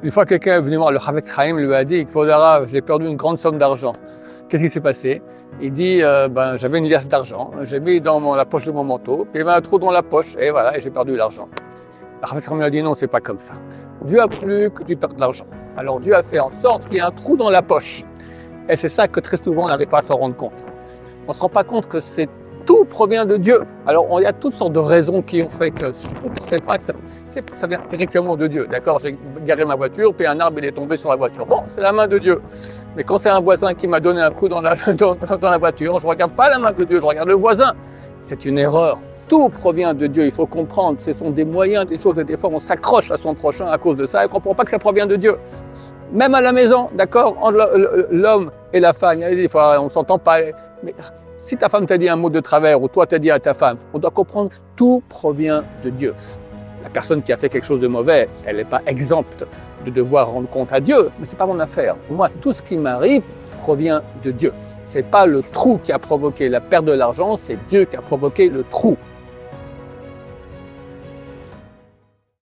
Une fois, quelqu'un est venu voir le Chavetz Chaim, lui a dit, Kvodara, j'ai perdu une grande somme d'argent. Qu'est-ce qui s'est passé? Il dit, euh, ben, j'avais une liasse d'argent, j'ai mis dans la poche de mon manteau, puis il y avait un trou dans la poche, et voilà, et j'ai perdu l'argent. Le Chavetz Chaim lui a dit, non, c'est pas comme ça. Dieu a voulu que tu perdes l'argent. Alors Dieu a fait en sorte qu'il y ait un trou dans la poche. Et c'est ça que très souvent on n'arrive pas à s'en rendre compte. On ne se rend pas compte que c'est provient de Dieu. Alors il y a toutes sortes de raisons qui ont fait que, surtout quand c'est pas que ça, vient directement de Dieu. D'accord J'ai garé ma voiture, puis un arbre est tombé sur la voiture. Bon, c'est la main de Dieu. Mais quand c'est un voisin qui m'a donné un coup dans la, dans la voiture, je ne regarde pas la main de Dieu, je regarde le voisin. C'est une erreur. Tout provient de Dieu, il faut comprendre. Ce sont des moyens, des choses, et des fois on s'accroche à son prochain à cause de ça et on ne comprend pas que ça provient de Dieu. Même à la maison, d'accord, l'homme et la femme, il y a des fois on ne s'entend pas. Mais si ta femme t'a dit un mot de travers ou toi t'as dit à ta femme, on doit comprendre que tout provient de Dieu. La personne qui a fait quelque chose de mauvais, elle n'est pas exempte de devoir rendre compte à Dieu, mais c'est pas mon affaire. Moi, tout ce qui m'arrive provient de Dieu. C'est pas le trou qui a provoqué la perte de l'argent, c'est Dieu qui a provoqué le trou.